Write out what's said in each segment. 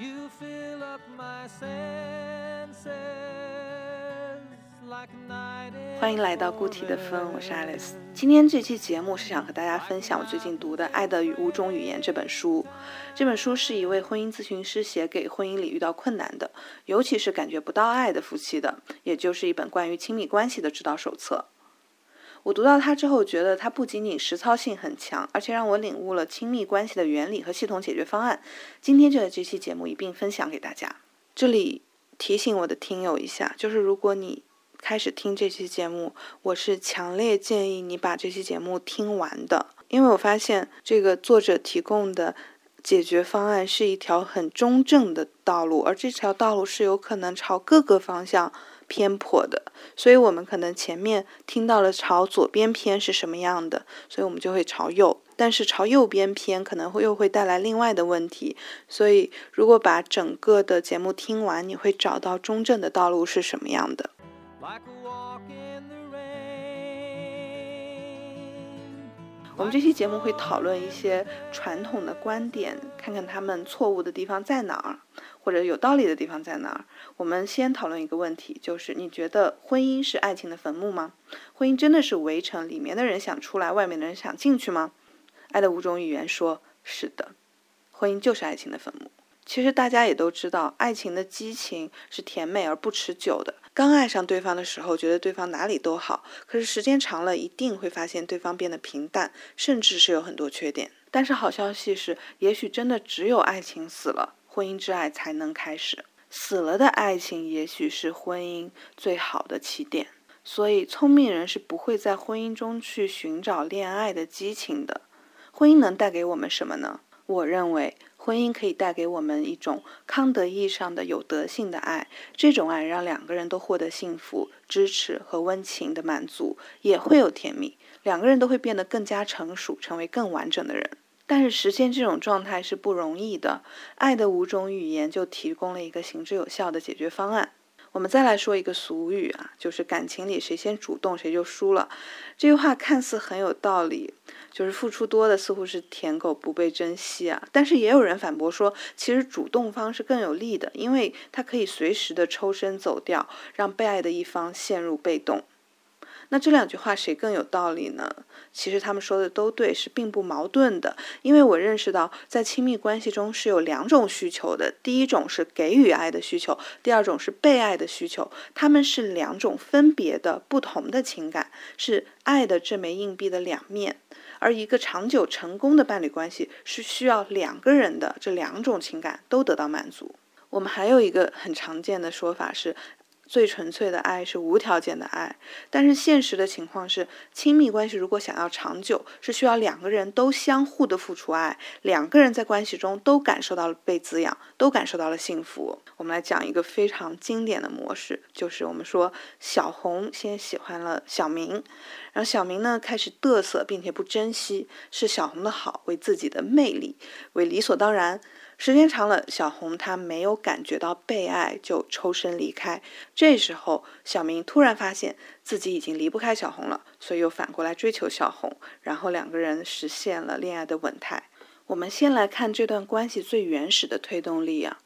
You fill up my senses like night 欢迎来到固体的风，我是 Alice。今天这期节目是想和大家分享我最近读的《爱的五种语言》这本书。这本书是一位婚姻咨询师写给婚姻里遇到困难的，尤其是感觉不到爱的夫妻的，也就是一本关于亲密关系的指导手册。我读到它之后，觉得它不仅仅实操性很强，而且让我领悟了亲密关系的原理和系统解决方案。今天就在这期节目一并分享给大家。这里提醒我的听友一下，就是如果你开始听这期节目，我是强烈建议你把这期节目听完的，因为我发现这个作者提供的解决方案是一条很中正的道路，而这条道路是有可能朝各个方向偏颇的，所以我们可能前面听到了朝左边偏是什么样的，所以我们就会朝右。但是朝右边偏可能会又会带来另外的问题，所以如果把整个的节目听完，你会找到中正的道路是什么样的。我们这期节目会讨论一些传统的观点，看看他们错误的地方在哪儿，或者有道理的地方在哪儿。我们先讨论一个问题，就是你觉得婚姻是爱情的坟墓吗？婚姻真的是围城，里面的人想出来，外面的人想进去吗？爱的五种语言说是的，婚姻就是爱情的坟墓。其实大家也都知道，爱情的激情是甜美而不持久的。刚爱上对方的时候，觉得对方哪里都好，可是时间长了，一定会发现对方变得平淡，甚至是有很多缺点。但是好消息是，也许真的只有爱情死了，婚姻之爱才能开始。死了的爱情，也许是婚姻最好的起点。所以，聪明人是不会在婚姻中去寻找恋爱的激情的。婚姻能带给我们什么呢？我认为，婚姻可以带给我们一种康德意义上的有德性的爱。这种爱让两个人都获得幸福、支持和温情的满足，也会有甜蜜，两个人都会变得更加成熟，成为更完整的人。但是实现这种状态是不容易的。爱的五种语言就提供了一个行之有效的解决方案。我们再来说一个俗语啊，就是感情里谁先主动谁就输了。这句话看似很有道理，就是付出多的似乎是舔狗不被珍惜啊。但是也有人反驳说，其实主动方是更有利的，因为他可以随时的抽身走掉，让被爱的一方陷入被动。那这两句话谁更有道理呢？其实他们说的都对，是并不矛盾的。因为我认识到，在亲密关系中是有两种需求的，第一种是给予爱的需求，第二种是被爱的需求。它们是两种分别的、不同的情感，是爱的这枚硬币的两面。而一个长久成功的伴侣关系是需要两个人的这两种情感都得到满足。我们还有一个很常见的说法是。最纯粹的爱是无条件的爱，但是现实的情况是，亲密关系如果想要长久，是需要两个人都相互的付出爱，两个人在关系中都感受到了被滋养，都感受到了幸福。我们来讲一个非常经典的模式，就是我们说小红先喜欢了小明，然后小明呢开始嘚瑟，并且不珍惜，视小红的好为自己的魅力，为理所当然。时间长了，小红她没有感觉到被爱，就抽身离开。这时候，小明突然发现自己已经离不开小红了，所以又反过来追求小红，然后两个人实现了恋爱的稳态。我们先来看这段关系最原始的推动力啊，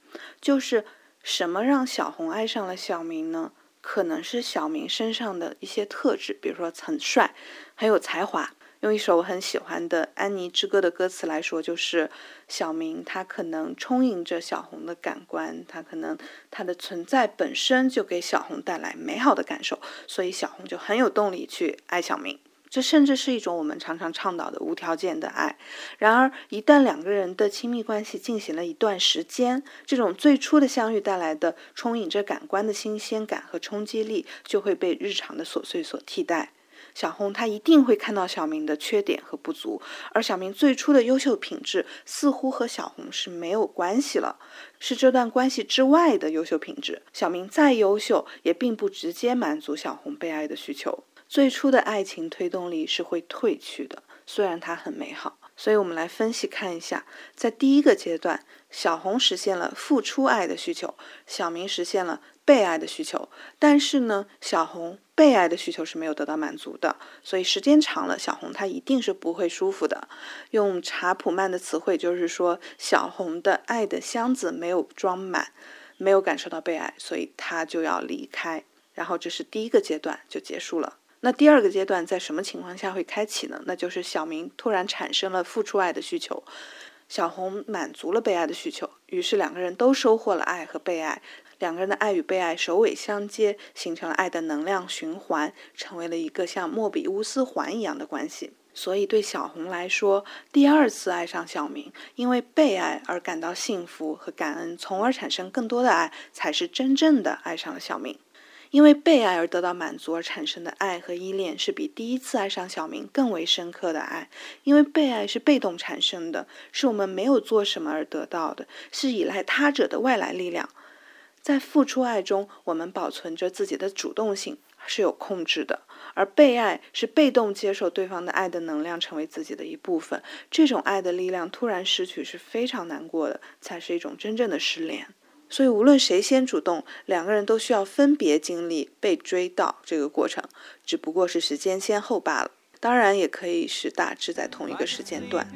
就是什么让小红爱上了小明呢？可能是小明身上的一些特质，比如说很帅，很有才华。用一首我很喜欢的《安妮之歌》的歌词来说，就是小明他可能充盈着小红的感官，他可能他的存在本身就给小红带来美好的感受，所以小红就很有动力去爱小明。这甚至是一种我们常常倡导的无条件的爱。然而，一旦两个人的亲密关系进行了一段时间，这种最初的相遇带来的充盈着感官的新鲜感和冲击力，就会被日常的琐碎所替代。小红她一定会看到小明的缺点和不足，而小明最初的优秀品质似乎和小红是没有关系了，是这段关系之外的优秀品质。小明再优秀，也并不直接满足小红被爱的需求。最初的爱情推动力是会褪去的，虽然它很美好。所以，我们来分析看一下，在第一个阶段，小红实现了付出爱的需求，小明实现了被爱的需求。但是呢，小红被爱的需求是没有得到满足的，所以时间长了，小红她一定是不会舒服的。用查普曼的词汇就是说，小红的爱的箱子没有装满，没有感受到被爱，所以她就要离开。然后这是第一个阶段就结束了。那第二个阶段在什么情况下会开启呢？那就是小明突然产生了付出爱的需求，小红满足了被爱的需求，于是两个人都收获了爱和被爱。两个人的爱与被爱首尾相接，形成了爱的能量循环，成为了一个像莫比乌斯环一样的关系。所以对小红来说，第二次爱上小明，因为被爱而感到幸福和感恩，从而产生更多的爱，才是真正的爱上了小明。因为被爱而得到满足而产生的爱和依恋，是比第一次爱上小明更为深刻的爱。因为被爱是被动产生的，是我们没有做什么而得到的，是依赖他者的外来力量。在付出爱中，我们保存着自己的主动性，是有控制的；而被爱是被动接受对方的爱的能量，成为自己的一部分。这种爱的力量突然失去是非常难过的，才是一种真正的失联。所以，无论谁先主动，两个人都需要分别经历被追到这个过程，只不过是时间先后罢了。当然，也可以是大致在同一个时间段。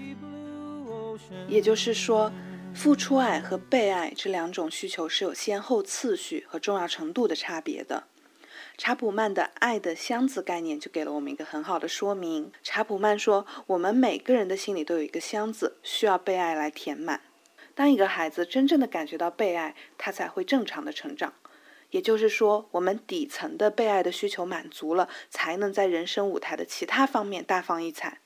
也就是说。付出爱和被爱这两种需求是有先后次序和重要程度的差别的。查普曼的“爱的箱子”概念就给了我们一个很好的说明。查普曼说，我们每个人的心里都有一个箱子，需要被爱来填满。当一个孩子真正的感觉到被爱，他才会正常的成长。也就是说，我们底层的被爱的需求满足了，才能在人生舞台的其他方面大放异彩。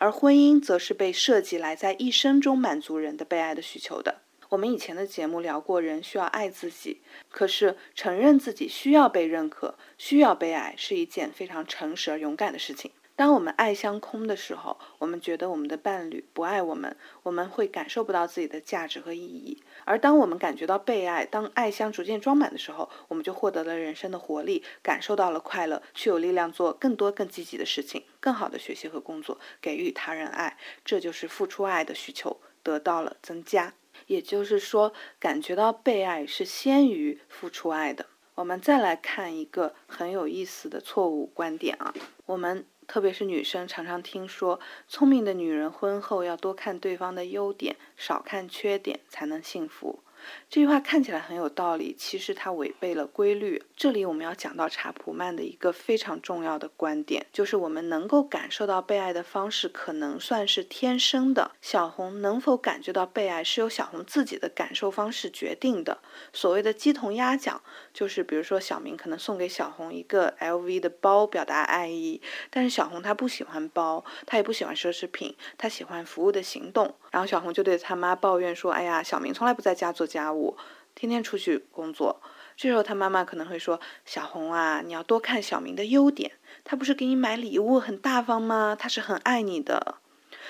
而婚姻则是被设计来在一生中满足人的被爱的需求的。我们以前的节目聊过，人需要爱自己，可是承认自己需要被认可、需要被爱，是一件非常诚实而勇敢的事情。当我们爱相空的时候，我们觉得我们的伴侣不爱我们，我们会感受不到自己的价值和意义。而当我们感觉到被爱，当爱箱逐渐装满的时候，我们就获得了人生的活力，感受到了快乐，去有力量做更多更积极的事情，更好的学习和工作，给予他人爱。这就是付出爱的需求得到了增加。也就是说，感觉到被爱是先于付出爱的。我们再来看一个很有意思的错误观点啊，我们。特别是女生常常听说，聪明的女人婚后要多看对方的优点，少看缺点，才能幸福。这句话看起来很有道理，其实它违背了规律。这里我们要讲到查普曼的一个非常重要的观点，就是我们能够感受到被爱的方式可能算是天生的。小红能否感觉到被爱，是由小红自己的感受方式决定的。所谓的鸡同鸭讲，就是比如说小明可能送给小红一个 LV 的包，表达爱意，但是小红她不喜欢包，她也不喜欢奢侈品，她喜欢服务的行动。然后小红就对他妈抱怨说：“哎呀，小明从来不在家做。”家务，天天出去工作。这时候他妈妈可能会说：“小红啊，你要多看小明的优点。他不是给你买礼物很大方吗？他是很爱你的。”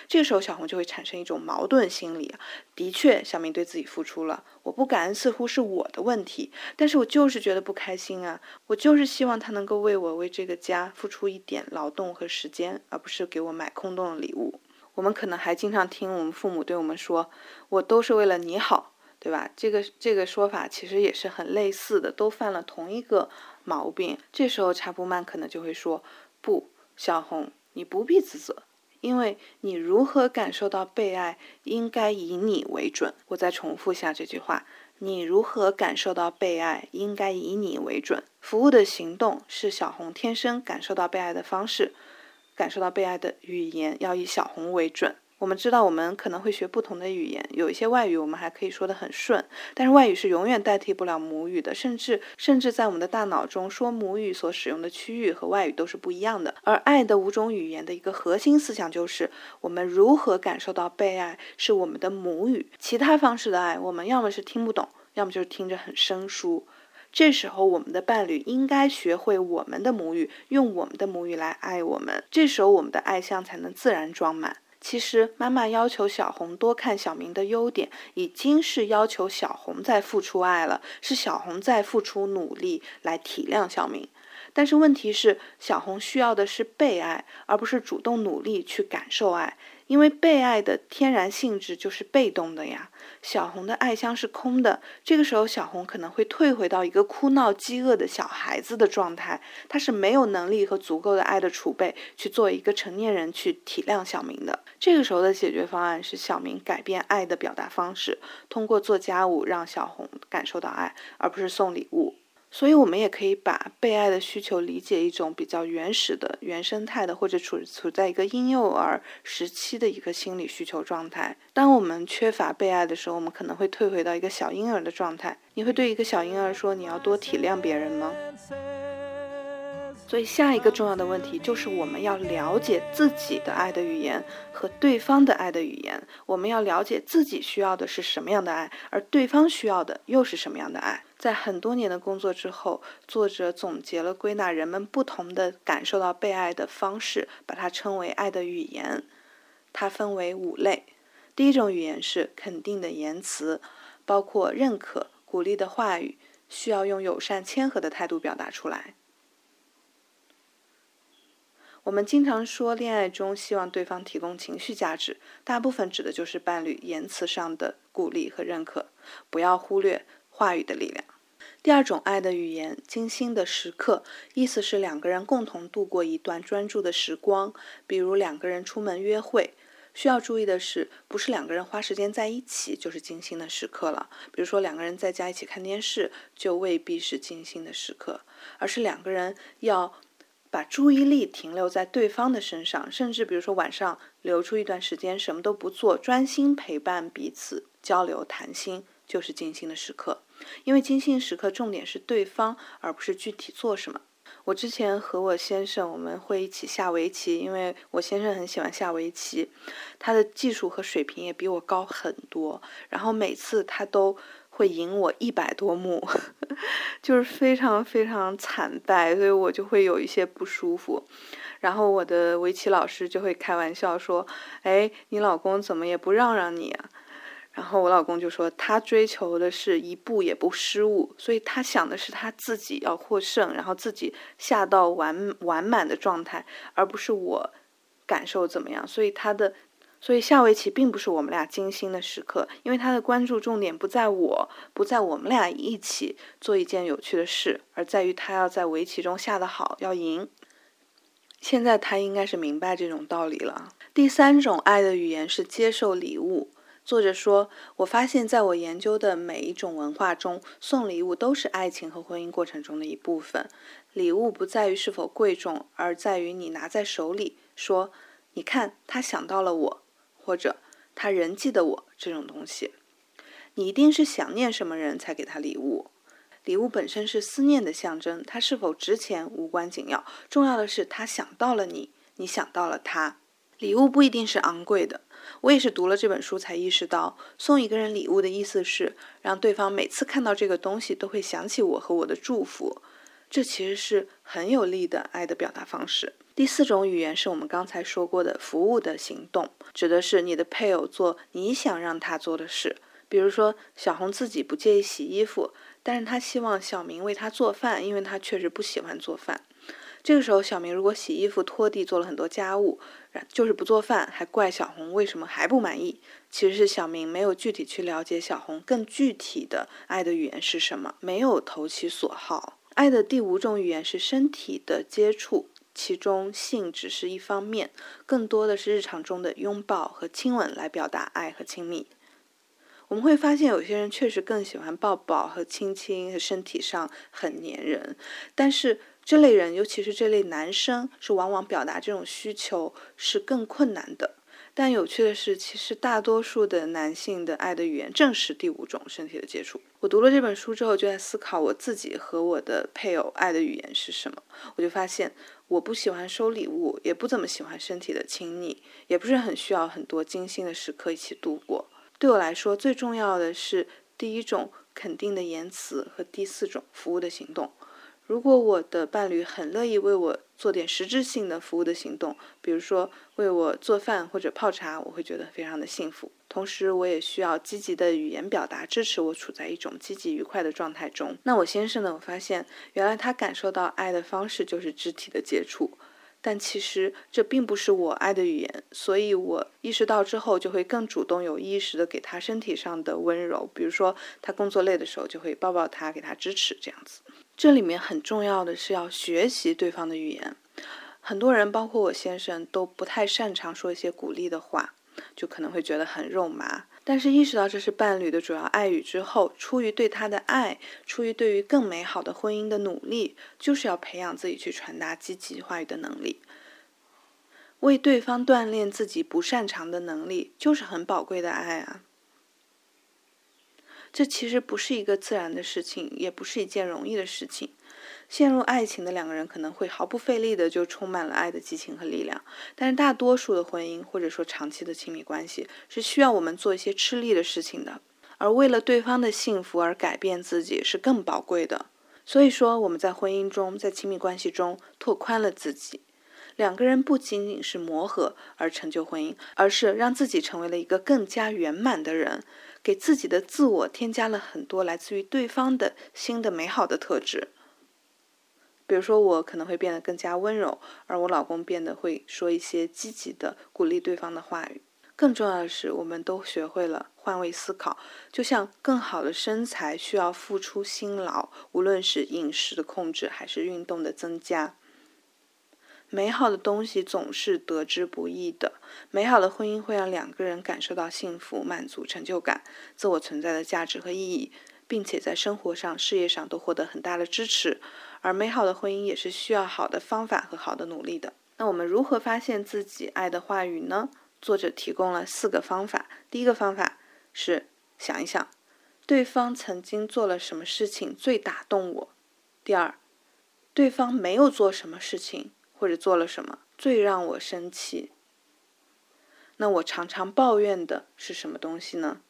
这个时候小红就会产生一种矛盾心理。的确，小明对自己付出了，我不感恩似乎是我的问题，但是我就是觉得不开心啊！我就是希望他能够为我为这个家付出一点劳动和时间，而不是给我买空洞的礼物。我们可能还经常听我们父母对我们说：“我都是为了你好。”对吧？这个这个说法其实也是很类似的，都犯了同一个毛病。这时候查布曼可能就会说：“不，小红，你不必自责，因为你如何感受到被爱，应该以你为准。”我再重复下这句话：你如何感受到被爱，应该以你为准。服务的行动是小红天生感受到被爱的方式，感受到被爱的语言要以小红为准。我们知道，我们可能会学不同的语言，有一些外语我们还可以说得很顺，但是外语是永远代替不了母语的，甚至甚至在我们的大脑中，说母语所使用的区域和外语都是不一样的。而爱的五种语言的一个核心思想就是，我们如何感受到被爱是我们的母语，其他方式的爱我们要么是听不懂，要么就是听着很生疏。这时候，我们的伴侣应该学会我们的母语，用我们的母语来爱我们，这时候我们的爱箱才能自然装满。其实，妈妈要求小红多看小明的优点，已经是要求小红在付出爱了，是小红在付出努力来体谅小明。但是问题是，小红需要的是被爱，而不是主动努力去感受爱。因为被爱的天然性质就是被动的呀。小红的爱箱是空的，这个时候小红可能会退回到一个哭闹、饥饿的小孩子的状态，她是没有能力和足够的爱的储备去做一个成年人去体谅小明的。这个时候的解决方案是小明改变爱的表达方式，通过做家务让小红感受到爱，而不是送礼物。所以，我们也可以把被爱的需求理解一种比较原始的、原生态的，或者处处在一个婴幼儿时期的一个心理需求状态。当我们缺乏被爱的时候，我们可能会退回到一个小婴儿的状态。你会对一个小婴儿说：“你要多体谅别人吗？”所以，下一个重要的问题就是我们要了解自己的爱的语言和对方的爱的语言。我们要了解自己需要的是什么样的爱，而对方需要的又是什么样的爱。在很多年的工作之后，作者总结了归纳人们不同的感受到被爱的方式，把它称为爱的语言。它分为五类。第一种语言是肯定的言辞，包括认可、鼓励的话语，需要用友善、谦和的态度表达出来。我们经常说，恋爱中希望对方提供情绪价值，大部分指的就是伴侣言辞上的鼓励和认可。不要忽略话语的力量。第二种爱的语言，精心的时刻，意思是两个人共同度过一段专注的时光，比如两个人出门约会。需要注意的是，不是两个人花时间在一起就是精心的时刻了。比如说，两个人在家一起看电视，就未必是精心的时刻，而是两个人要。把注意力停留在对方的身上，甚至比如说晚上留出一段时间什么都不做，专心陪伴彼此交流谈心，就是精心的时刻。因为精心时刻重点是对方，而不是具体做什么。我之前和我先生我们会一起下围棋，因为我先生很喜欢下围棋，他的技术和水平也比我高很多，然后每次他都。会赢我一百多目，就是非常非常惨败，所以我就会有一些不舒服。然后我的围棋老师就会开玩笑说：“哎，你老公怎么也不让让你啊？”然后我老公就说：“他追求的是一步也不失误，所以他想的是他自己要获胜，然后自己下到完完满的状态，而不是我感受怎么样。所以他的。”所以下围棋并不是我们俩精心的时刻，因为他的关注重点不在我，不在我们俩一起做一件有趣的事，而在于他要在围棋中下得好，要赢。现在他应该是明白这种道理了。第三种爱的语言是接受礼物。作者说：“我发现，在我研究的每一种文化中，送礼物都是爱情和婚姻过程中的一部分。礼物不在于是否贵重，而在于你拿在手里，说：‘你看，他想到了我。’”或者他人记得我这种东西，你一定是想念什么人才给他礼物。礼物本身是思念的象征，它是否值钱无关紧要，重要的是他想到了你，你想到了他。礼物不一定是昂贵的，我也是读了这本书才意识到，送一个人礼物的意思是让对方每次看到这个东西都会想起我和我的祝福。这其实是很有力的爱的表达方式。第四种语言是我们刚才说过的服务的行动，指的是你的配偶做你想让他做的事。比如说，小红自己不介意洗衣服，但是她希望小明为她做饭，因为她确实不喜欢做饭。这个时候，小明如果洗衣服、拖地，做了很多家务，就是不做饭，还怪小红为什么还不满意？其实是小明没有具体去了解小红更具体的爱的语言是什么，没有投其所好。爱的第五种语言是身体的接触，其中性只是一方面，更多的是日常中的拥抱和亲吻来表达爱和亲密。我们会发现，有些人确实更喜欢抱抱和亲亲，身体上很粘人。但是这类人，尤其是这类男生，是往往表达这种需求是更困难的。但有趣的是，其实大多数的男性的爱的语言正是第五种身体的接触。我读了这本书之后，就在思考我自己和我的配偶爱的语言是什么。我就发现，我不喜欢收礼物，也不怎么喜欢身体的亲昵，也不是很需要很多精心的时刻一起度过。对我来说，最重要的是第一种肯定的言辞和第四种服务的行动。如果我的伴侣很乐意为我做点实质性的服务的行动，比如说为我做饭或者泡茶，我会觉得非常的幸福。同时，我也需要积极的语言表达支持我处在一种积极愉快的状态中。那我先生呢？我发现原来他感受到爱的方式就是肢体的接触，但其实这并不是我爱的语言，所以我意识到之后就会更主动、有意识的给他身体上的温柔，比如说他工作累的时候就会抱抱他，给他支持这样子。这里面很重要的是要学习对方的语言。很多人，包括我先生，都不太擅长说一些鼓励的话，就可能会觉得很肉麻。但是意识到这是伴侣的主要爱语之后，出于对他的爱，出于对于更美好的婚姻的努力，就是要培养自己去传达积极话语的能力，为对方锻炼自己不擅长的能力，就是很宝贵的爱啊。这其实不是一个自然的事情，也不是一件容易的事情。陷入爱情的两个人可能会毫不费力的就充满了爱的激情和力量，但是大多数的婚姻或者说长期的亲密关系是需要我们做一些吃力的事情的，而为了对方的幸福而改变自己是更宝贵的。所以说我们在婚姻中，在亲密关系中拓宽了自己，两个人不仅仅是磨合而成就婚姻，而是让自己成为了一个更加圆满的人，给自己的自我添加了很多来自于对方的新的美好的特质。比如说，我可能会变得更加温柔，而我老公变得会说一些积极的鼓励对方的话语。更重要的是，我们都学会了换位思考。就像更好的身材需要付出辛劳，无论是饮食的控制还是运动的增加。美好的东西总是得之不易的。美好的婚姻会让两个人感受到幸福、满足、成就感、自我存在的价值和意义，并且在生活上、事业上都获得很大的支持。而美好的婚姻也是需要好的方法和好的努力的。那我们如何发现自己爱的话语呢？作者提供了四个方法。第一个方法是想一想，对方曾经做了什么事情最打动我。第二，对方没有做什么事情或者做了什么最让我生气。那我常常抱怨的是什么东西呢？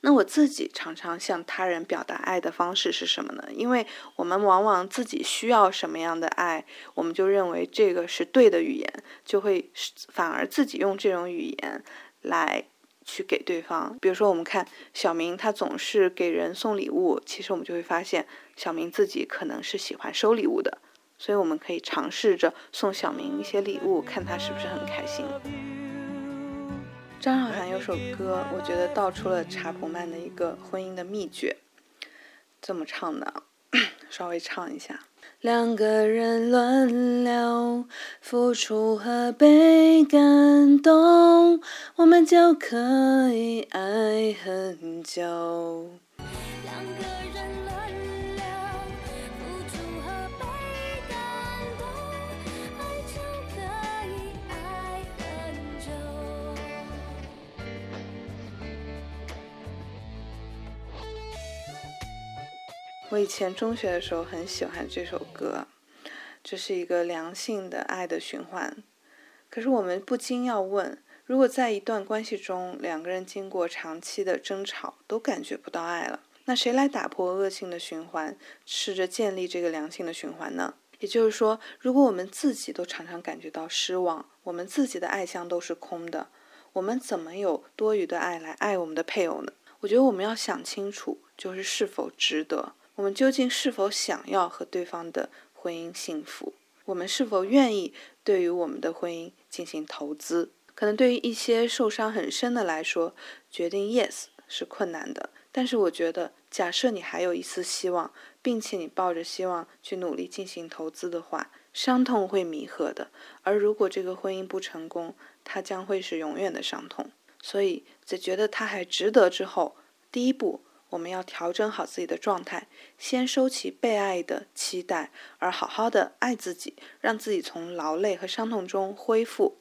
那我自己常常向他人表达爱的方式是什么呢？因为我们往往自己需要什么样的爱，我们就认为这个是对的语言，就会反而自己用这种语言来去给对方。比如说，我们看小明，他总是给人送礼物，其实我们就会发现，小明自己可能是喜欢收礼物的，所以我们可以尝试着送小明一些礼物，看他是不是很开心。张韶涵有首歌，我觉得道出了查普曼的一个婚姻的秘诀。这么唱的，稍微唱一下：两个人轮流付出和被感动，我们就可以爱很久。两个人我以前中学的时候很喜欢这首歌，这是一个良性的爱的循环。可是我们不禁要问：如果在一段关系中，两个人经过长期的争吵都感觉不到爱了，那谁来打破恶性的循环，试着建立这个良性的循环呢？也就是说，如果我们自己都常常感觉到失望，我们自己的爱箱都是空的，我们怎么有多余的爱来爱我们的配偶呢？我觉得我们要想清楚，就是是否值得。我们究竟是否想要和对方的婚姻幸福？我们是否愿意对于我们的婚姻进行投资？可能对于一些受伤很深的来说，决定 yes 是困难的。但是我觉得，假设你还有一丝希望，并且你抱着希望去努力进行投资的话，伤痛会弥合的。而如果这个婚姻不成功，它将会是永远的伤痛。所以在觉得它还值得之后，第一步。我们要调整好自己的状态，先收起被爱的期待，而好好的爱自己，让自己从劳累和伤痛中恢复。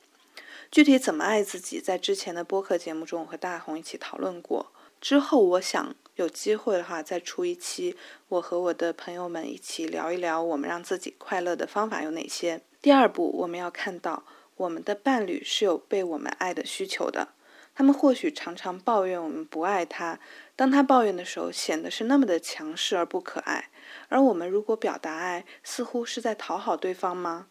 具体怎么爱自己，在之前的播客节目中，我和大红一起讨论过。之后我想有机会的话，再出一期，我和我的朋友们一起聊一聊，我们让自己快乐的方法有哪些。第二步，我们要看到我们的伴侣是有被我们爱的需求的。他们或许常常抱怨我们不爱他，当他抱怨的时候，显得是那么的强势而不可爱。而我们如果表达爱，似乎是在讨好对方吗？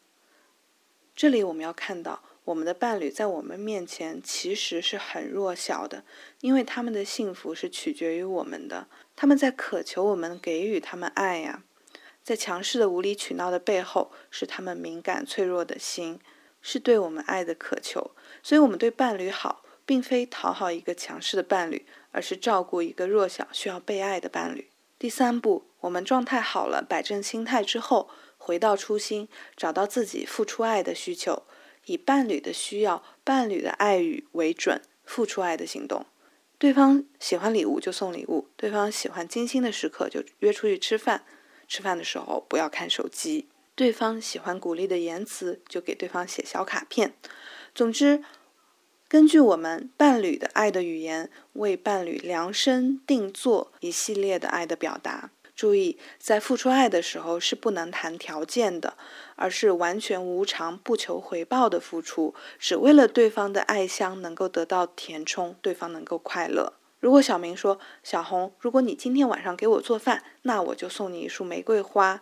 这里我们要看到，我们的伴侣在我们面前其实是很弱小的，因为他们的幸福是取决于我们的，他们在渴求我们给予他们爱呀。在强势的无理取闹的背后，是他们敏感脆弱的心，是对我们爱的渴求。所以，我们对伴侣好，并非讨好一个强势的伴侣，而是照顾一个弱小需要被爱的伴侣。第三步，我们状态好了，摆正心态之后，回到初心，找到自己付出爱的需求，以伴侣的需要、伴侣的爱语为准，付出爱的行动。对方喜欢礼物就送礼物，对方喜欢精心的时刻就约出去吃饭。吃饭的时候不要看手机。对方喜欢鼓励的言辞，就给对方写小卡片。总之，根据我们伴侣的爱的语言，为伴侣量身定做一系列的爱的表达。注意，在付出爱的时候是不能谈条件的，而是完全无偿、不求回报的付出，只为了对方的爱香能够得到填充，对方能够快乐。如果小明说：“小红，如果你今天晚上给我做饭，那我就送你一束玫瑰花。”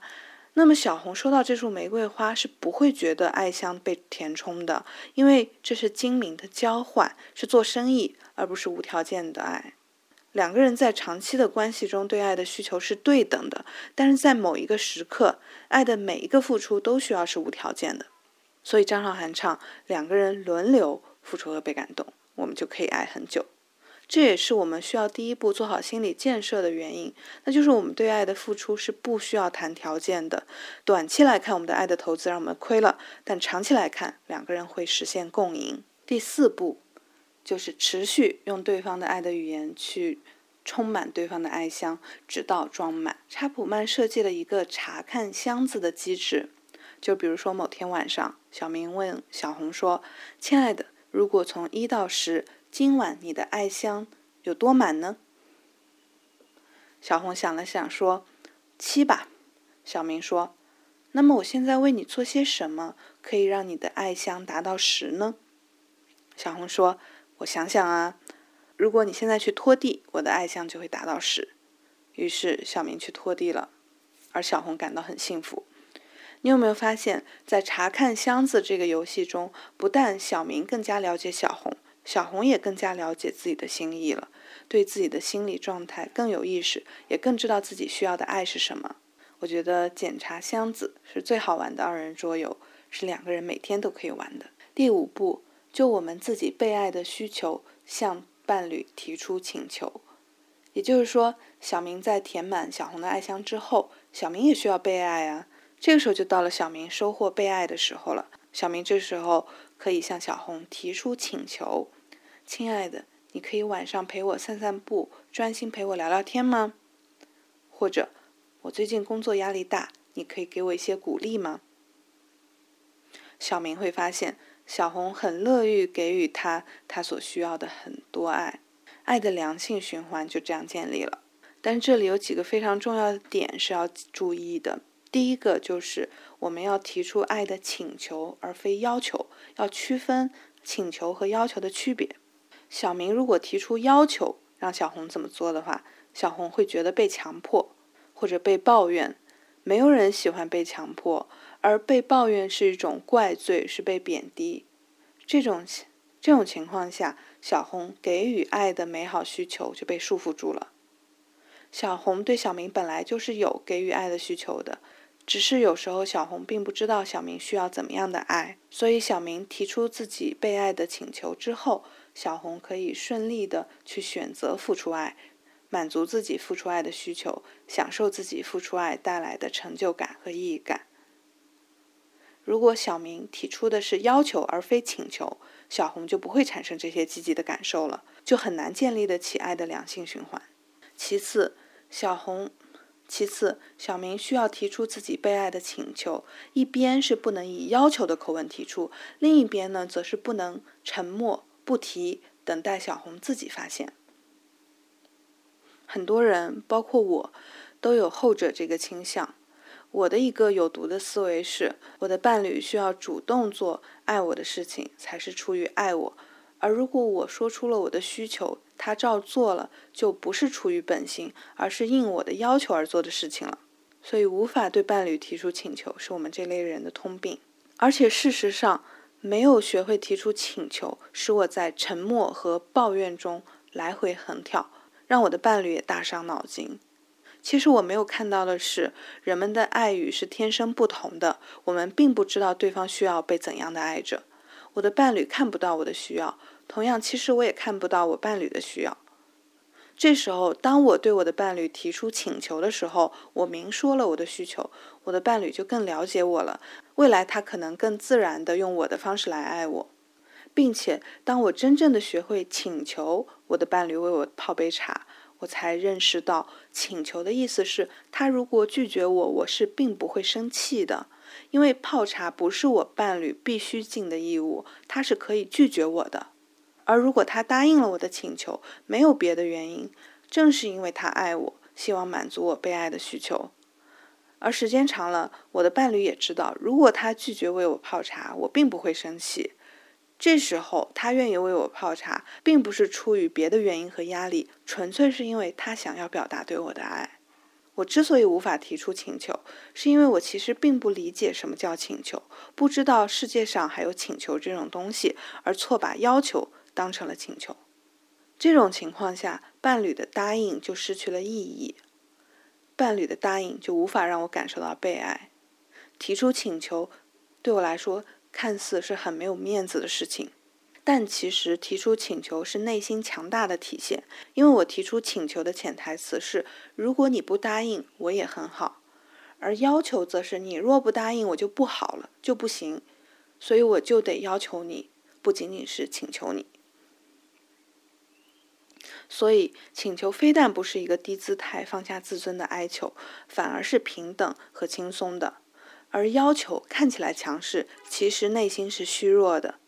那么小红收到这束玫瑰花是不会觉得爱香被填充的，因为这是精明的交换，是做生意，而不是无条件的爱。两个人在长期的关系中对爱的需求是对等的，但是在某一个时刻，爱的每一个付出都需要是无条件的。所以张韶涵唱：“两个人轮流付出和被感动，我们就可以爱很久。”这也是我们需要第一步做好心理建设的原因，那就是我们对爱的付出是不需要谈条件的。短期来看，我们的爱的投资让我们亏了，但长期来看，两个人会实现共赢。第四步。就是持续用对方的爱的语言去充满对方的爱箱，直到装满。查普曼设计了一个查看箱子的机制，就比如说某天晚上，小明问小红说：“亲爱的，如果从一到十，今晚你的爱箱有多满呢？”小红想了想说：“七吧。”小明说：“那么我现在为你做些什么，可以让你的爱箱达到十呢？”小红说。我想想啊，如果你现在去拖地，我的爱香就会达到十。于是小明去拖地了，而小红感到很幸福。你有没有发现，在查看箱子这个游戏中，不但小明更加了解小红，小红也更加了解自己的心意了，对自己的心理状态更有意识，也更知道自己需要的爱是什么。我觉得检查箱子是最好玩的二人桌游，是两个人每天都可以玩的。第五步。就我们自己被爱的需求，向伴侣提出请求。也就是说，小明在填满小红的爱箱之后，小明也需要被爱啊。这个时候就到了小明收获被爱的时候了。小明这时候可以向小红提出请求：“亲爱的，你可以晚上陪我散散步，专心陪我聊聊天吗？”或者，我最近工作压力大，你可以给我一些鼓励吗？小明会发现。小红很乐于给予他他所需要的很多爱，爱的良性循环就这样建立了。但这里有几个非常重要的点是要注意的。第一个就是我们要提出爱的请求而非要求，要区分请求和要求的区别。小明如果提出要求让小红怎么做的话，小红会觉得被强迫或者被抱怨。没有人喜欢被强迫。而被抱怨是一种怪罪，是被贬低。这种这种情况下，小红给予爱的美好需求就被束缚住了。小红对小明本来就是有给予爱的需求的，只是有时候小红并不知道小明需要怎么样的爱。所以，小明提出自己被爱的请求之后，小红可以顺利的去选择付出爱，满足自己付出爱的需求，享受自己付出爱带来的成就感和意义感。如果小明提出的是要求而非请求，小红就不会产生这些积极的感受了，就很难建立得起爱的良性循环。其次，小红，其次，小明需要提出自己被爱的请求，一边是不能以要求的口吻提出，另一边呢，则是不能沉默不提，等待小红自己发现。很多人，包括我，都有后者这个倾向。我的一个有毒的思维是，我的伴侣需要主动做爱我的事情，才是出于爱我；而如果我说出了我的需求，他照做了，就不是出于本心，而是应我的要求而做的事情了。所以，无法对伴侣提出请求，是我们这类人的通病。而且，事实上，没有学会提出请求，使我在沉默和抱怨中来回横跳，让我的伴侣也大伤脑筋。其实我没有看到的是，人们的爱语是天生不同的，我们并不知道对方需要被怎样的爱着。我的伴侣看不到我的需要，同样，其实我也看不到我伴侣的需要。这时候，当我对我的伴侣提出请求的时候，我明说了我的需求，我的伴侣就更了解我了。未来他可能更自然的用我的方式来爱我，并且当我真正的学会请求我的伴侣为我泡杯茶，我才认识到，请求的意思是，他如果拒绝我，我是并不会生气的，因为泡茶不是我伴侣必须尽的义务，他是可以拒绝我的。而如果他答应了我的请求，没有别的原因，正是因为他爱我，希望满足我被爱的需求。而时间长了，我的伴侣也知道，如果他拒绝为我泡茶，我并不会生气。这时候，他愿意为我泡茶，并不是出于别的原因和压力，纯粹是因为他想要表达对我的爱。我之所以无法提出请求，是因为我其实并不理解什么叫请求，不知道世界上还有请求这种东西，而错把要求。当成了请求，这种情况下，伴侣的答应就失去了意义，伴侣的答应就无法让我感受到被爱。提出请求对我来说看似是很没有面子的事情，但其实提出请求是内心强大的体现，因为我提出请求的潜台词是：如果你不答应，我也很好；而要求则是你若不答应，我就不好了，就不行，所以我就得要求你，不仅仅是请求你。所以，请求非但不是一个低姿态、放下自尊的哀求，反而是平等和轻松的；而要求看起来强势，其实内心是虚弱的。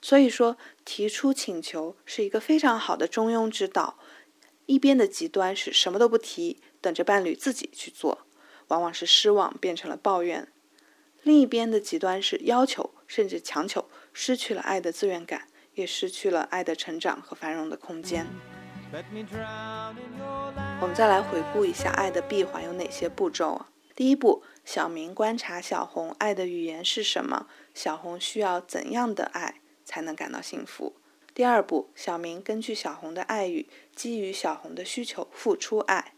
所以说，提出请求是一个非常好的中庸之道。一边的极端是什么都不提，等着伴侣自己去做，往往是失望变成了抱怨；另一边的极端是要求甚至强求，失去了爱的自愿感。也失去了爱的成长和繁荣的空间。我们再来回顾一下爱的闭环有哪些步骤啊？第一步，小明观察小红，爱的语言是什么？小红需要怎样的爱才能感到幸福？第二步，小明根据小红的爱语，基于小红的需求付出爱。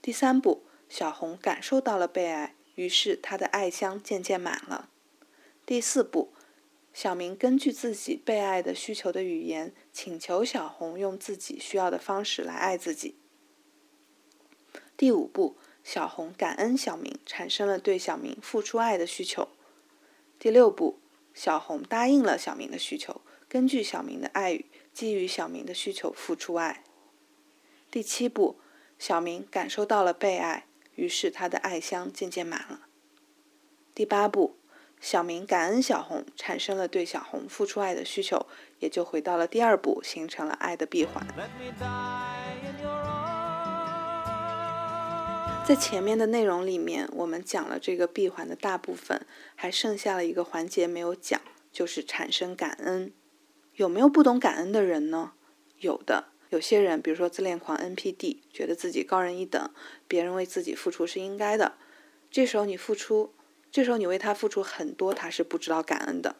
第三步，小红感受到了被爱，于是她的爱箱渐渐满了。第四步。小明根据自己被爱的需求的语言，请求小红用自己需要的方式来爱自己。第五步，小红感恩小明，产生了对小明付出爱的需求。第六步，小红答应了小明的需求，根据小明的爱语，基于小明的需求付出爱。第七步，小明感受到了被爱，于是他的爱箱渐渐满了。第八步。小明感恩小红，产生了对小红付出爱的需求，也就回到了第二步，形成了爱的闭环。在前面的内容里面，我们讲了这个闭环的大部分，还剩下了一个环节没有讲，就是产生感恩。有没有不懂感恩的人呢？有的，有些人，比如说自恋狂 NPD，觉得自己高人一等，别人为自己付出是应该的。这时候你付出。这时候你为他付出很多，他是不知道感恩的。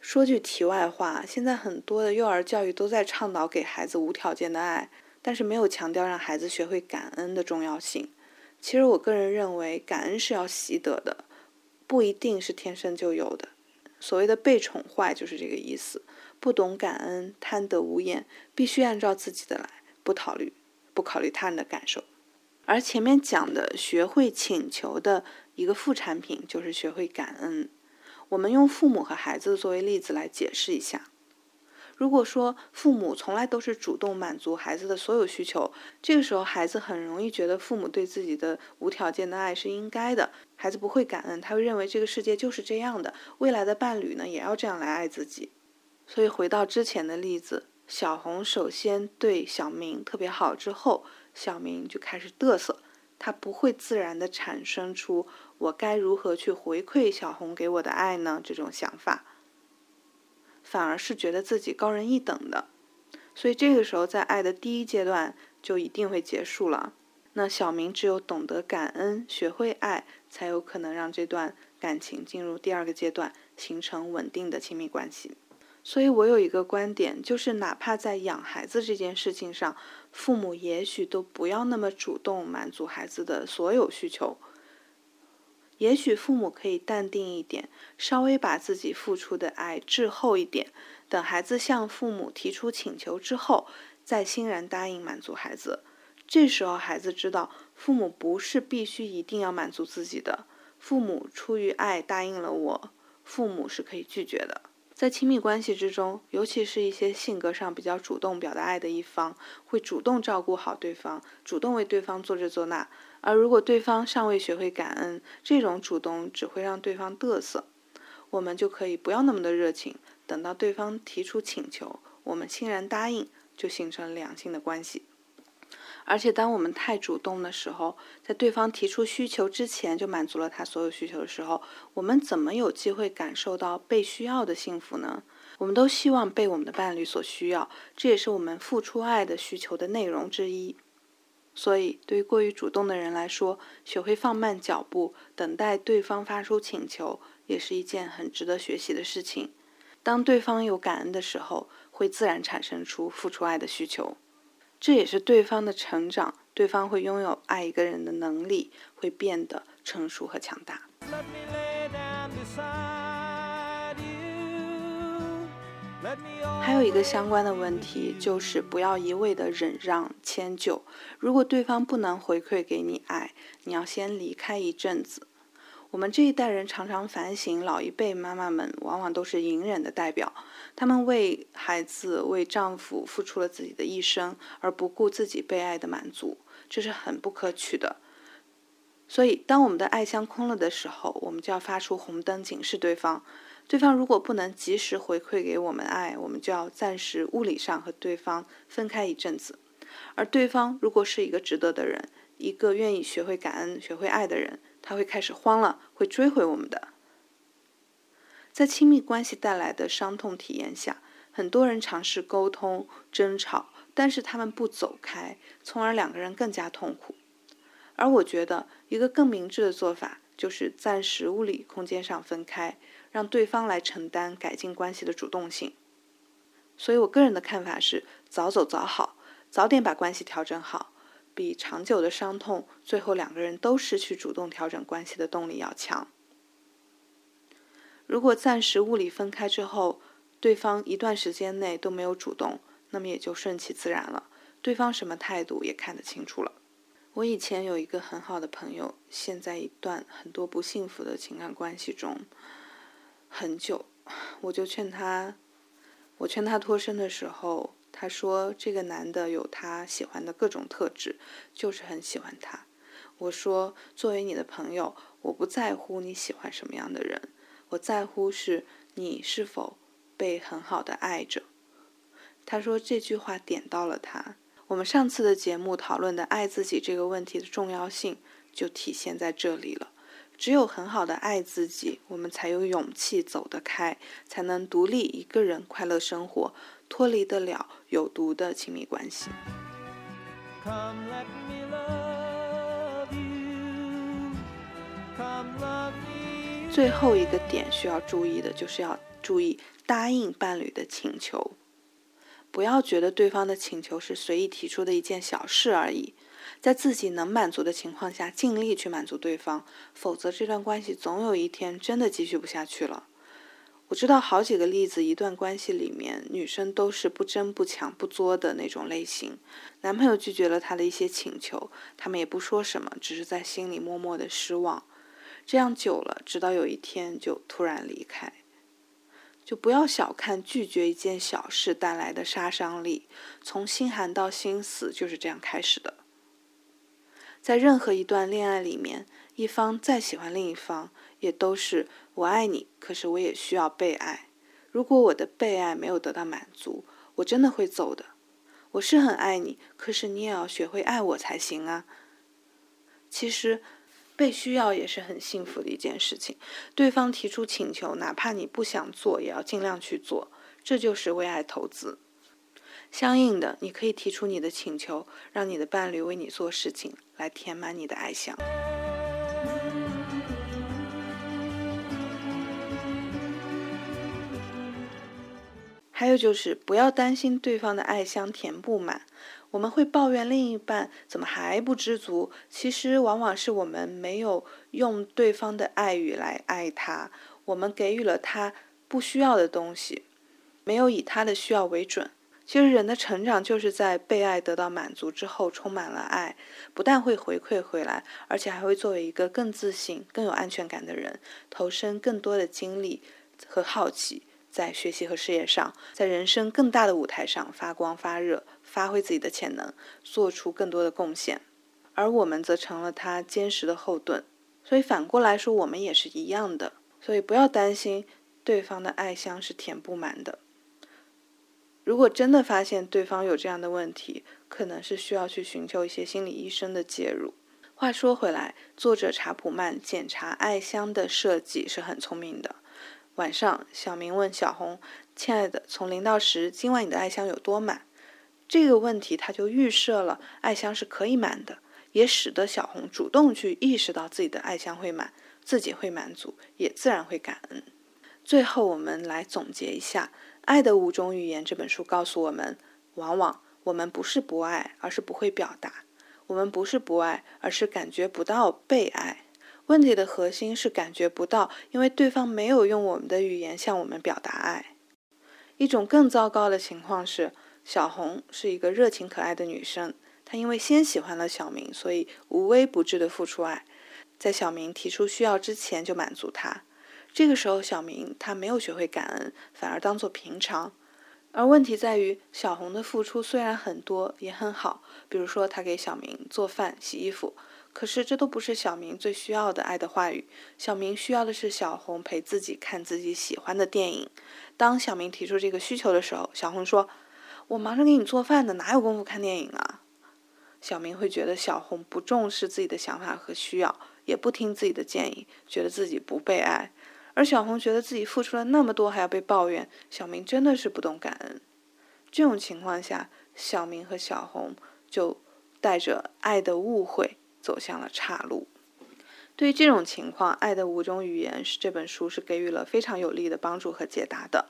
说句题外话，现在很多的幼儿教育都在倡导给孩子无条件的爱，但是没有强调让孩子学会感恩的重要性。其实我个人认为，感恩是要习得的，不一定是天生就有的。所谓的被宠坏就是这个意思。不懂感恩，贪得无厌，必须按照自己的来，不考虑不考虑他人的感受。而前面讲的学会请求的一个副产品就是学会感恩。我们用父母和孩子作为例子来解释一下。如果说父母从来都是主动满足孩子的所有需求，这个时候孩子很容易觉得父母对自己的无条件的爱是应该的，孩子不会感恩，他会认为这个世界就是这样的，未来的伴侣呢也要这样来爱自己。所以回到之前的例子，小红首先对小明特别好之后。小明就开始嘚瑟，他不会自然的产生出我该如何去回馈小红给我的爱呢？这种想法，反而是觉得自己高人一等的，所以这个时候在爱的第一阶段就一定会结束了。那小明只有懂得感恩，学会爱，才有可能让这段感情进入第二个阶段，形成稳定的亲密关系。所以我有一个观点，就是哪怕在养孩子这件事情上，父母也许都不要那么主动满足孩子的所有需求。也许父母可以淡定一点，稍微把自己付出的爱滞后一点，等孩子向父母提出请求之后，再欣然答应满足孩子。这时候孩子知道，父母不是必须一定要满足自己的，父母出于爱答应了我，父母是可以拒绝的。在亲密关系之中，尤其是一些性格上比较主动表达爱的一方，会主动照顾好对方，主动为对方做这做那。而如果对方尚未学会感恩，这种主动只会让对方嘚瑟。我们就可以不要那么的热情，等到对方提出请求，我们欣然答应，就形成良性的关系。而且，当我们太主动的时候，在对方提出需求之前就满足了他所有需求的时候，我们怎么有机会感受到被需要的幸福呢？我们都希望被我们的伴侣所需要，这也是我们付出爱的需求的内容之一。所以，对于过于主动的人来说，学会放慢脚步，等待对方发出请求，也是一件很值得学习的事情。当对方有感恩的时候，会自然产生出付出爱的需求。这也是对方的成长，对方会拥有爱一个人的能力，会变得成熟和强大。还有一个相关的问题，就是不要一味的忍让迁就。如果对方不能回馈给你爱，你要先离开一阵子。我们这一代人常常反省，老一辈妈妈们往往都是隐忍的代表，她们为孩子、为丈夫付出了自己的一生，而不顾自己被爱的满足，这是很不可取的。所以，当我们的爱箱空了的时候，我们就要发出红灯警示对方。对方如果不能及时回馈给我们爱，我们就要暂时物理上和对方分开一阵子。而对方如果是一个值得的人，一个愿意学会感恩、学会爱的人。他会开始慌了，会追回我们的。在亲密关系带来的伤痛体验下，很多人尝试沟通、争吵，但是他们不走开，从而两个人更加痛苦。而我觉得，一个更明智的做法就是暂时物理空间上分开，让对方来承担改进关系的主动性。所以我个人的看法是：早走早好，早点把关系调整好。比长久的伤痛，最后两个人都失去主动调整关系的动力要强。如果暂时物理分开之后，对方一段时间内都没有主动，那么也就顺其自然了。对方什么态度也看得清楚了。我以前有一个很好的朋友，现在一段很多不幸福的情感关系中很久，我就劝他，我劝他脱身的时候。他说：“这个男的有他喜欢的各种特质，就是很喜欢他。”我说：“作为你的朋友，我不在乎你喜欢什么样的人，我在乎是你是否被很好的爱着。”他说这句话点到了他。我们上次的节目讨论的爱自己这个问题的重要性，就体现在这里了。只有很好的爱自己，我们才有勇气走得开，才能独立一个人快乐生活。脱离得了有毒的亲密关系 come let me love you come let me。最后一个点需要注意的就是要注意答应伴侣的请求，不要觉得对方的请求是随意提出的一件小事而已，在自己能满足的情况下尽力去满足对方，否则这段关系总有一天真的继续不下去了。我知道好几个例子，一段关系里面，女生都是不争不抢不作的那种类型，男朋友拒绝了她的一些请求，他们也不说什么，只是在心里默默的失望。这样久了，直到有一天就突然离开。就不要小看拒绝一件小事带来的杀伤力，从心寒到心死就是这样开始的。在任何一段恋爱里面，一方再喜欢另一方。也都是我爱你，可是我也需要被爱。如果我的被爱没有得到满足，我真的会走的。我是很爱你，可是你也要学会爱我才行啊。其实，被需要也是很幸福的一件事情。对方提出请求，哪怕你不想做，也要尽量去做，这就是为爱投资。相应的，你可以提出你的请求，让你的伴侣为你做事情，来填满你的爱箱。还有就是不要担心对方的爱箱填不满。我们会抱怨另一半怎么还不知足，其实往往是我们没有用对方的爱语来爱他，我们给予了他不需要的东西，没有以他的需要为准。其实人的成长就是在被爱得到满足之后，充满了爱，不但会回馈回来，而且还会作为一个更自信、更有安全感的人，投身更多的精力和好奇，在学习和事业上，在人生更大的舞台上发光发热，发挥自己的潜能，做出更多的贡献。而我们则成了他坚实的后盾。所以反过来说，我们也是一样的。所以不要担心对方的爱箱是填不满的。如果真的发现对方有这样的问题，可能是需要去寻求一些心理医生的介入。话说回来，作者查普曼检查爱箱的设计是很聪明的。晚上，小明问小红：“亲爱的，从零到十，今晚你的爱箱有多满？”这个问题他就预设了爱箱是可以满的，也使得小红主动去意识到自己的爱箱会满，自己会满足，也自然会感恩。最后，我们来总结一下。《爱的五种语言》这本书告诉我们，往往我们不是不爱，而是不会表达；我们不是不爱，而是感觉不到被爱。问题的核心是感觉不到，因为对方没有用我们的语言向我们表达爱。一种更糟糕的情况是，小红是一个热情可爱的女生，她因为先喜欢了小明，所以无微不至的付出爱，在小明提出需要之前就满足他。这个时候，小明他没有学会感恩，反而当做平常。而问题在于，小红的付出虽然很多，也很好，比如说他给小明做饭、洗衣服，可是这都不是小明最需要的爱的话语。小明需要的是小红陪自己看自己喜欢的电影。当小明提出这个需求的时候，小红说：“我忙着给你做饭呢，哪有功夫看电影啊？”小明会觉得小红不重视自己的想法和需要，也不听自己的建议，觉得自己不被爱。而小红觉得自己付出了那么多，还要被抱怨，小明真的是不懂感恩。这种情况下，小明和小红就带着爱的误会走向了岔路。对于这种情况，《爱的五种语言》是这本书是给予了非常有力的帮助和解答的。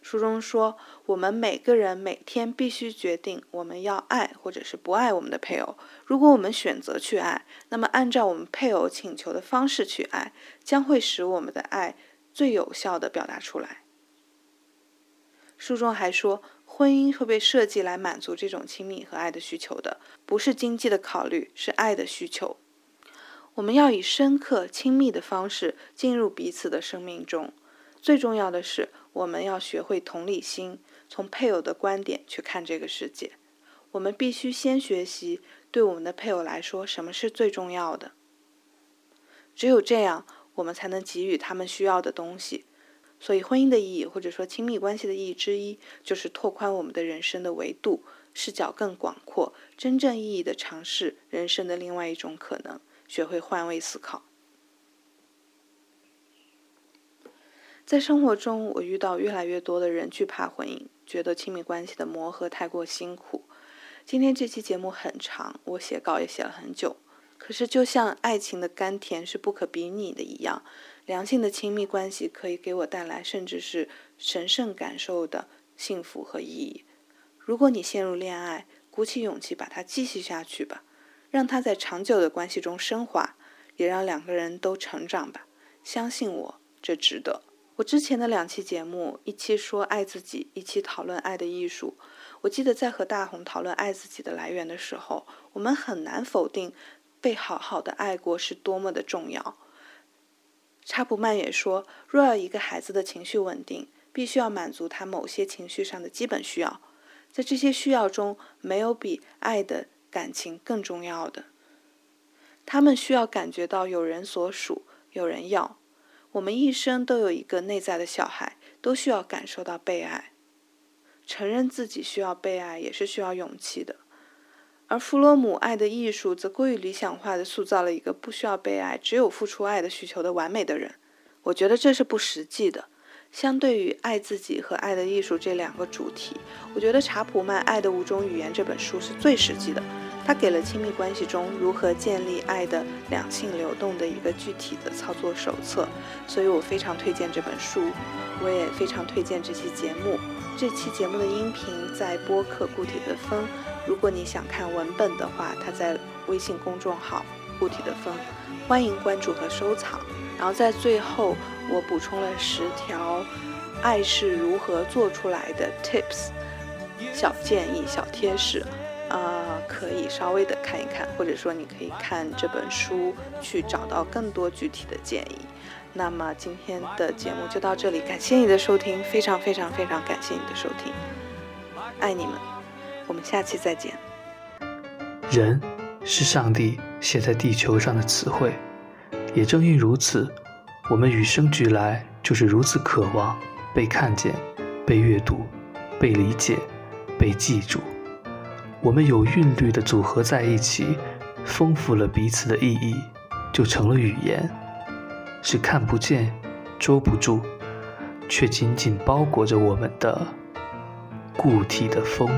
书中说，我们每个人每天必须决定我们要爱或者是不爱我们的配偶。如果我们选择去爱，那么按照我们配偶请求的方式去爱，将会使我们的爱最有效的表达出来。书中还说，婚姻会被设计来满足这种亲密和爱的需求的，不是经济的考虑，是爱的需求。我们要以深刻亲密的方式进入彼此的生命中。最重要的是，我们要学会同理心，从配偶的观点去看这个世界。我们必须先学习，对我们的配偶来说，什么是最重要的。只有这样，我们才能给予他们需要的东西。所以，婚姻的意义，或者说亲密关系的意义之一，就是拓宽我们的人生的维度，视角更广阔，真正意义的尝试人生的另外一种可能，学会换位思考。在生活中，我遇到越来越多的人惧怕婚姻，觉得亲密关系的磨合太过辛苦。今天这期节目很长，我写稿也写了很久。可是，就像爱情的甘甜是不可比拟的一样，良性的亲密关系可以给我带来甚至是神圣感受的幸福和意义。如果你陷入恋爱，鼓起勇气把它继续下去吧，让它在长久的关系中升华，也让两个人都成长吧。相信我，这值得。我之前的两期节目，一期说爱自己，一期讨论爱的艺术。我记得在和大红讨论爱自己的来源的时候，我们很难否定被好好的爱过是多么的重要。查普曼也说，若要一个孩子的情绪稳定，必须要满足他某些情绪上的基本需要，在这些需要中，没有比爱的感情更重要的。他们需要感觉到有人所属，有人要。我们一生都有一个内在的小孩，都需要感受到被爱。承认自己需要被爱，也是需要勇气的。而弗洛姆《爱的艺术》则过于理想化地塑造了一个不需要被爱、只有付出爱的需求的完美的人。我觉得这是不实际的。相对于爱自己和爱的艺术这两个主题，我觉得查普曼《爱的五种语言》这本书是最实际的。他给了亲密关系中如何建立爱的两性流动的一个具体的操作手册，所以我非常推荐这本书，我也非常推荐这期节目。这期节目的音频在播客固体的风。如果你想看文本的话，它在微信公众号固体的风，欢迎关注和收藏。然后在最后，我补充了十条爱是如何做出来的 tips，小建议、小贴士。呃，可以稍微的看一看，或者说你可以看这本书去找到更多具体的建议。那么今天的节目就到这里，感谢你的收听，非常非常非常感谢你的收听，爱你们，我们下期再见。人是上帝写在地球上的词汇，也正因如此，我们与生俱来就是如此渴望被看见、被阅读、被理解、被记住。我们有韵律的组合在一起，丰富了彼此的意义，就成了语言，是看不见、捉不住，却紧紧包裹着我们的固体的风。